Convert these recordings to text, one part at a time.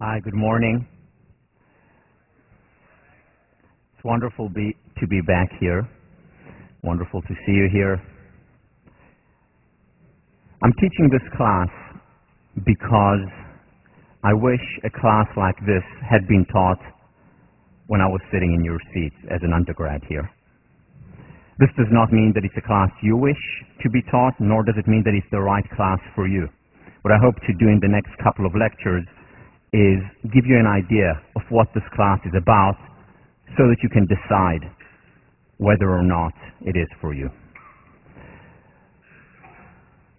Hi, good morning. It's wonderful be, to be back here. Wonderful to see you here. I'm teaching this class because I wish a class like this had been taught when I was sitting in your seats as an undergrad here. This does not mean that it's a class you wish to be taught, nor does it mean that it's the right class for you. What I hope to do in the next couple of lectures is give you an idea of what this class is about so that you can decide whether or not it is for you.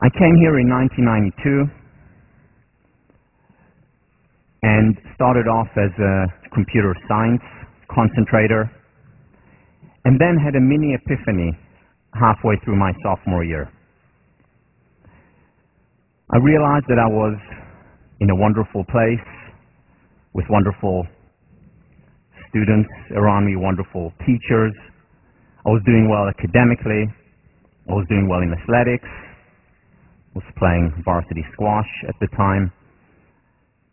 I came here in 1992 and started off as a computer science concentrator and then had a mini epiphany halfway through my sophomore year. I realized that I was in a wonderful place with wonderful students around me, wonderful teachers. I was doing well academically. I was doing well in athletics. I was playing varsity squash at the time.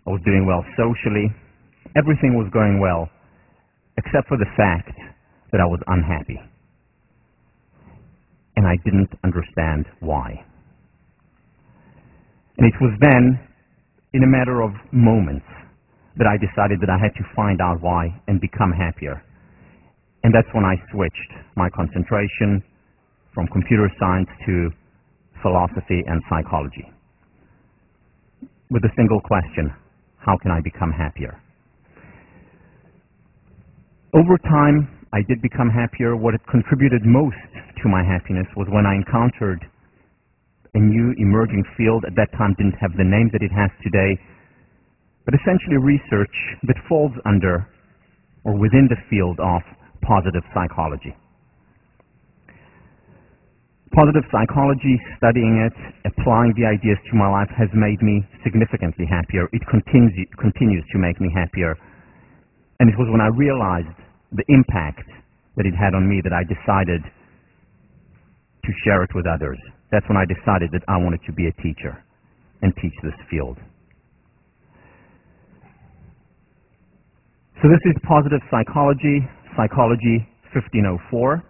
I was doing well socially. Everything was going well, except for the fact that I was unhappy. And I didn't understand why. And it was then, in a matter of moments, that I decided that I had to find out why and become happier. And that's when I switched my concentration from computer science to philosophy and psychology. With a single question, how can I become happier? Over time, I did become happier. What had contributed most to my happiness was when I encountered a new emerging field. At that time, didn't have the name that it has today, but essentially research that falls under or within the field of positive psychology. Positive psychology, studying it, applying the ideas to my life has made me significantly happier. It continues, continues to make me happier. And it was when I realized the impact that it had on me that I decided to share it with others. That's when I decided that I wanted to be a teacher and teach this field. So this is positive psychology, psychology 1504.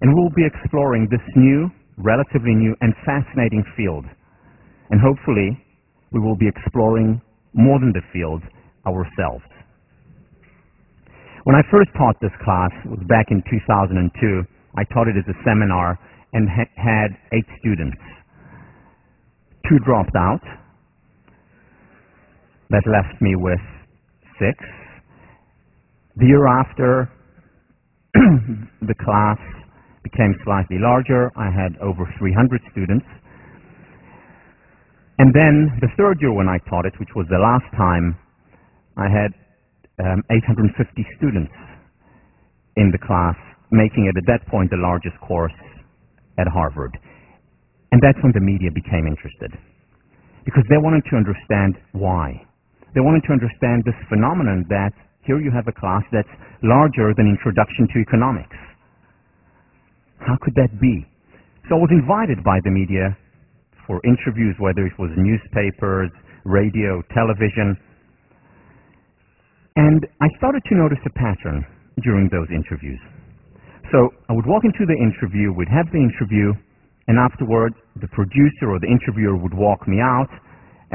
And we'll be exploring this new, relatively new and fascinating field. And hopefully we will be exploring more than the field ourselves. When I first taught this class, it was back in 2002, I taught it as a seminar and ha had eight students. Two dropped out. That left me with six. The year after, the class became slightly larger. I had over 300 students. And then the third year when I taught it, which was the last time, I had um, 850 students in the class, making it at that point the largest course at Harvard. And that's when the media became interested. Because they wanted to understand why. They wanted to understand this phenomenon that here you have a class that's larger than Introduction to Economics. How could that be? So I was invited by the media for interviews, whether it was newspapers, radio, television, and I started to notice a pattern during those interviews. So I would walk into the interview, we'd have the interview, and afterward the producer or the interviewer would walk me out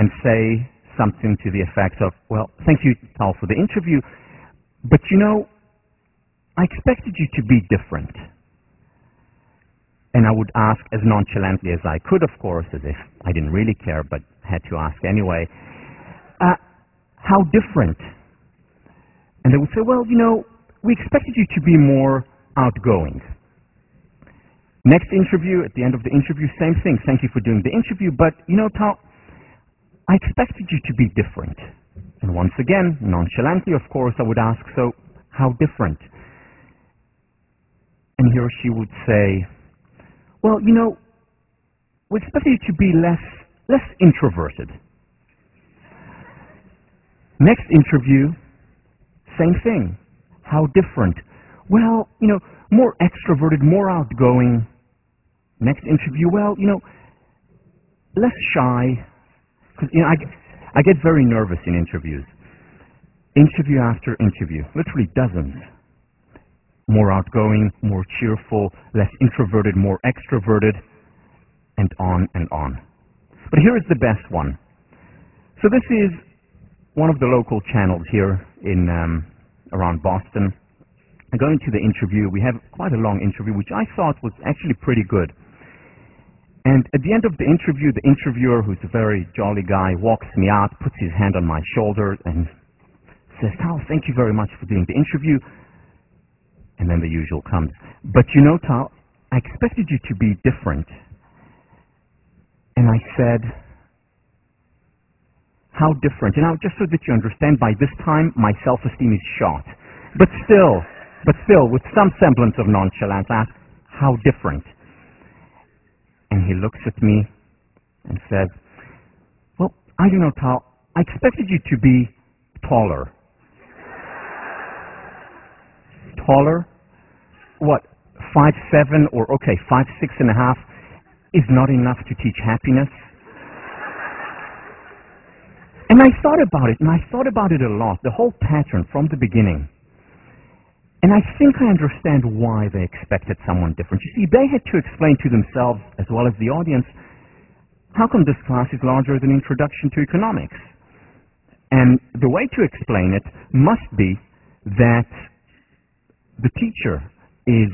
and say something to the effect of, well, thank you, Tal, for the interview, but you know, I expected you to be different. And I would ask as nonchalantly as I could, of course, as if I didn't really care, but had to ask anyway, uh, how different? And they would say, well, you know, we expected you to be more outgoing. Next interview, at the end of the interview, same thing. Thank you for doing the interview, but, you know, Tal, I expected you to be different. And once again, nonchalantly, of course, I would ask, so how different? And he or she would say, well, you know, we expected you to be less, less introverted. Next interview, same thing. How different? Well, you know, more extroverted, more outgoing. Next interview, well, you know, less shy, because you know, I, I get very nervous in interviews. Interview after interview, literally dozens. More outgoing, more cheerful, less introverted, more extroverted, and on and on. But here is the best one. So this is one of the local channels here in um, around Boston. Going to the interview, we have quite a long interview, which I thought was actually pretty good. And at the end of the interview, the interviewer, who's a very jolly guy, walks me out, puts his hand on my shoulder, and says, Tal, thank you very much for doing the interview. And then the usual comes. But you know, Tal, I expected you to be different. And I said, how different? And now, just so that you understand, by this time, my self-esteem is shot. But still, but still, with some semblance of nonchalance, I ask, how different? And he looks at me and says, well, I don't know, Tal, I expected you to be taller. taller? What, five seven or okay, five six and a half is not enough to teach happiness? And I thought about it, and I thought about it a lot, the whole pattern from the beginning. And I think I understand why they expected someone different. You see, they had to explain to themselves, as well as the audience, how come this class is larger than Introduction to Economics? And the way to explain it must be that the teacher is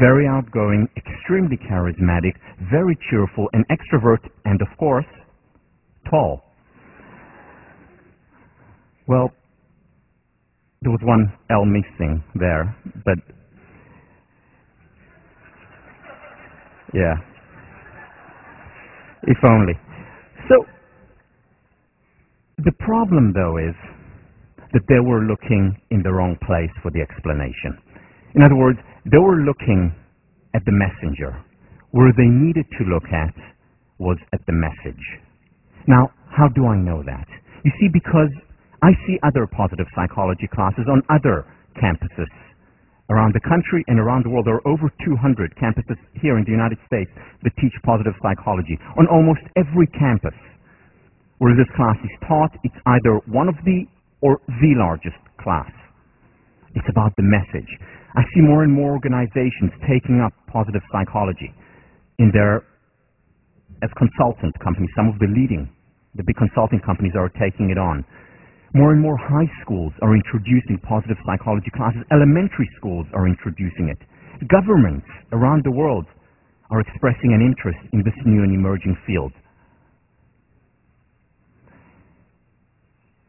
very outgoing, extremely charismatic, very cheerful, an extrovert, and of course, tall. Well, there was one L missing there, but yeah, if only. So, the problem though is that they were looking in the wrong place for the explanation. In other words, they were looking at the messenger. Where they needed to look at was at the message. Now, how do I know that? You see, because I see other positive psychology classes on other campuses around the country and around the world. There are over 200 campuses here in the United States that teach positive psychology. On almost every campus where this class is taught, it's either one of the or the largest class. It's about the message. I see more and more organizations taking up positive psychology in their as consultant companies. Some of the leading, the big consulting companies are taking it on. More and more high schools are introducing positive psychology classes. Elementary schools are introducing it. Governments around the world are expressing an interest in this new and emerging field.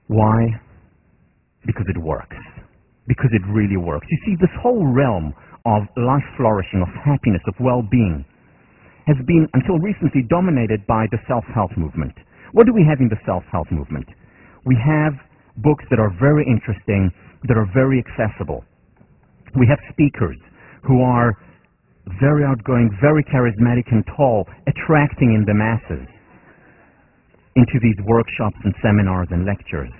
Why? Because it works because it really works. You see, this whole realm of life flourishing, of happiness, of well-being has been, until recently, dominated by the self-help movement. What do we have in the self-help movement? We have books that are very interesting, that are very accessible. We have speakers who are very outgoing, very charismatic and tall, attracting in the masses into these workshops and seminars and lectures.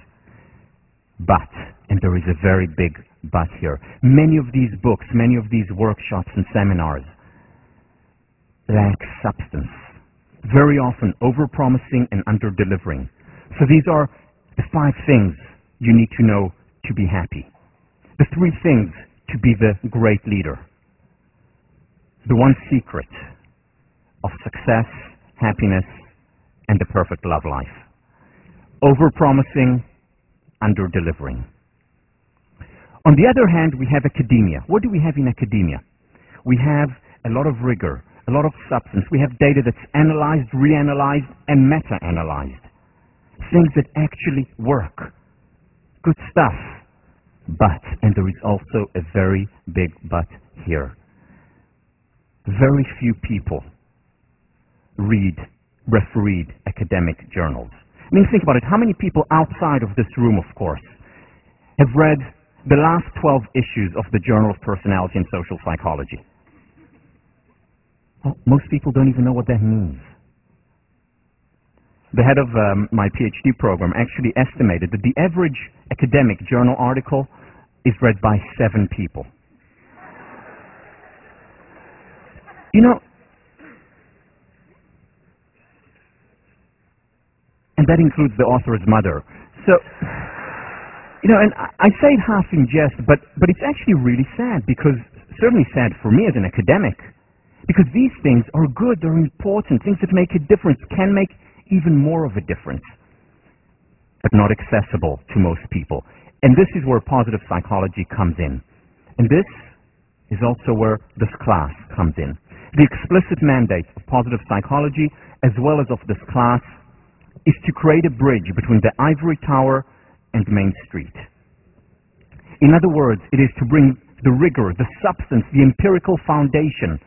But, and there is a very big but here, many of these books, many of these workshops and seminars lack substance. Very often over-promising and under-delivering. So these are the five things you need to know to be happy. The three things to be the great leader. The one secret of success, happiness, and the perfect love life. Over-promising, under-delivering. On the other hand, we have academia. What do we have in academia? We have a lot of rigor, a lot of substance. We have data that's analyzed, reanalyzed, and meta-analyzed. Things that actually work. Good stuff. But, and there is also a very big but here. Very few people read, refereed academic journals. I mean, think about it. How many people outside of this room, of course, have read the last 12 issues of the Journal of Personality and Social Psychology? Well, most people don't even know what that means. The head of um, my PhD program actually estimated that the average academic journal article is read by seven people. You know, and that includes the author's mother. So, you know, and I I say it half in jest, but, but it's actually really sad because, certainly sad for me as an academic, because these things are good, they're important, things that make a difference, can make even more of a difference, but not accessible to most people. And this is where positive psychology comes in. And this is also where this class comes in. The explicit mandate of positive psychology, as well as of this class, is to create a bridge between the ivory tower and Main Street. In other words, it is to bring the rigor, the substance, the empirical foundation,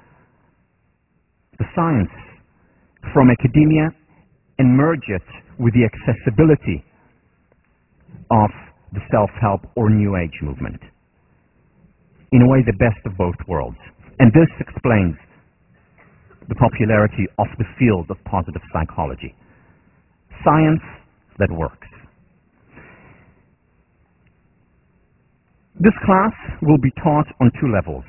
the science from academia and merge it with the accessibility of the self-help or New Age movement. In a way, the best of both worlds. And this explains the popularity of the field of positive psychology. Science that works. This class will be taught on two levels.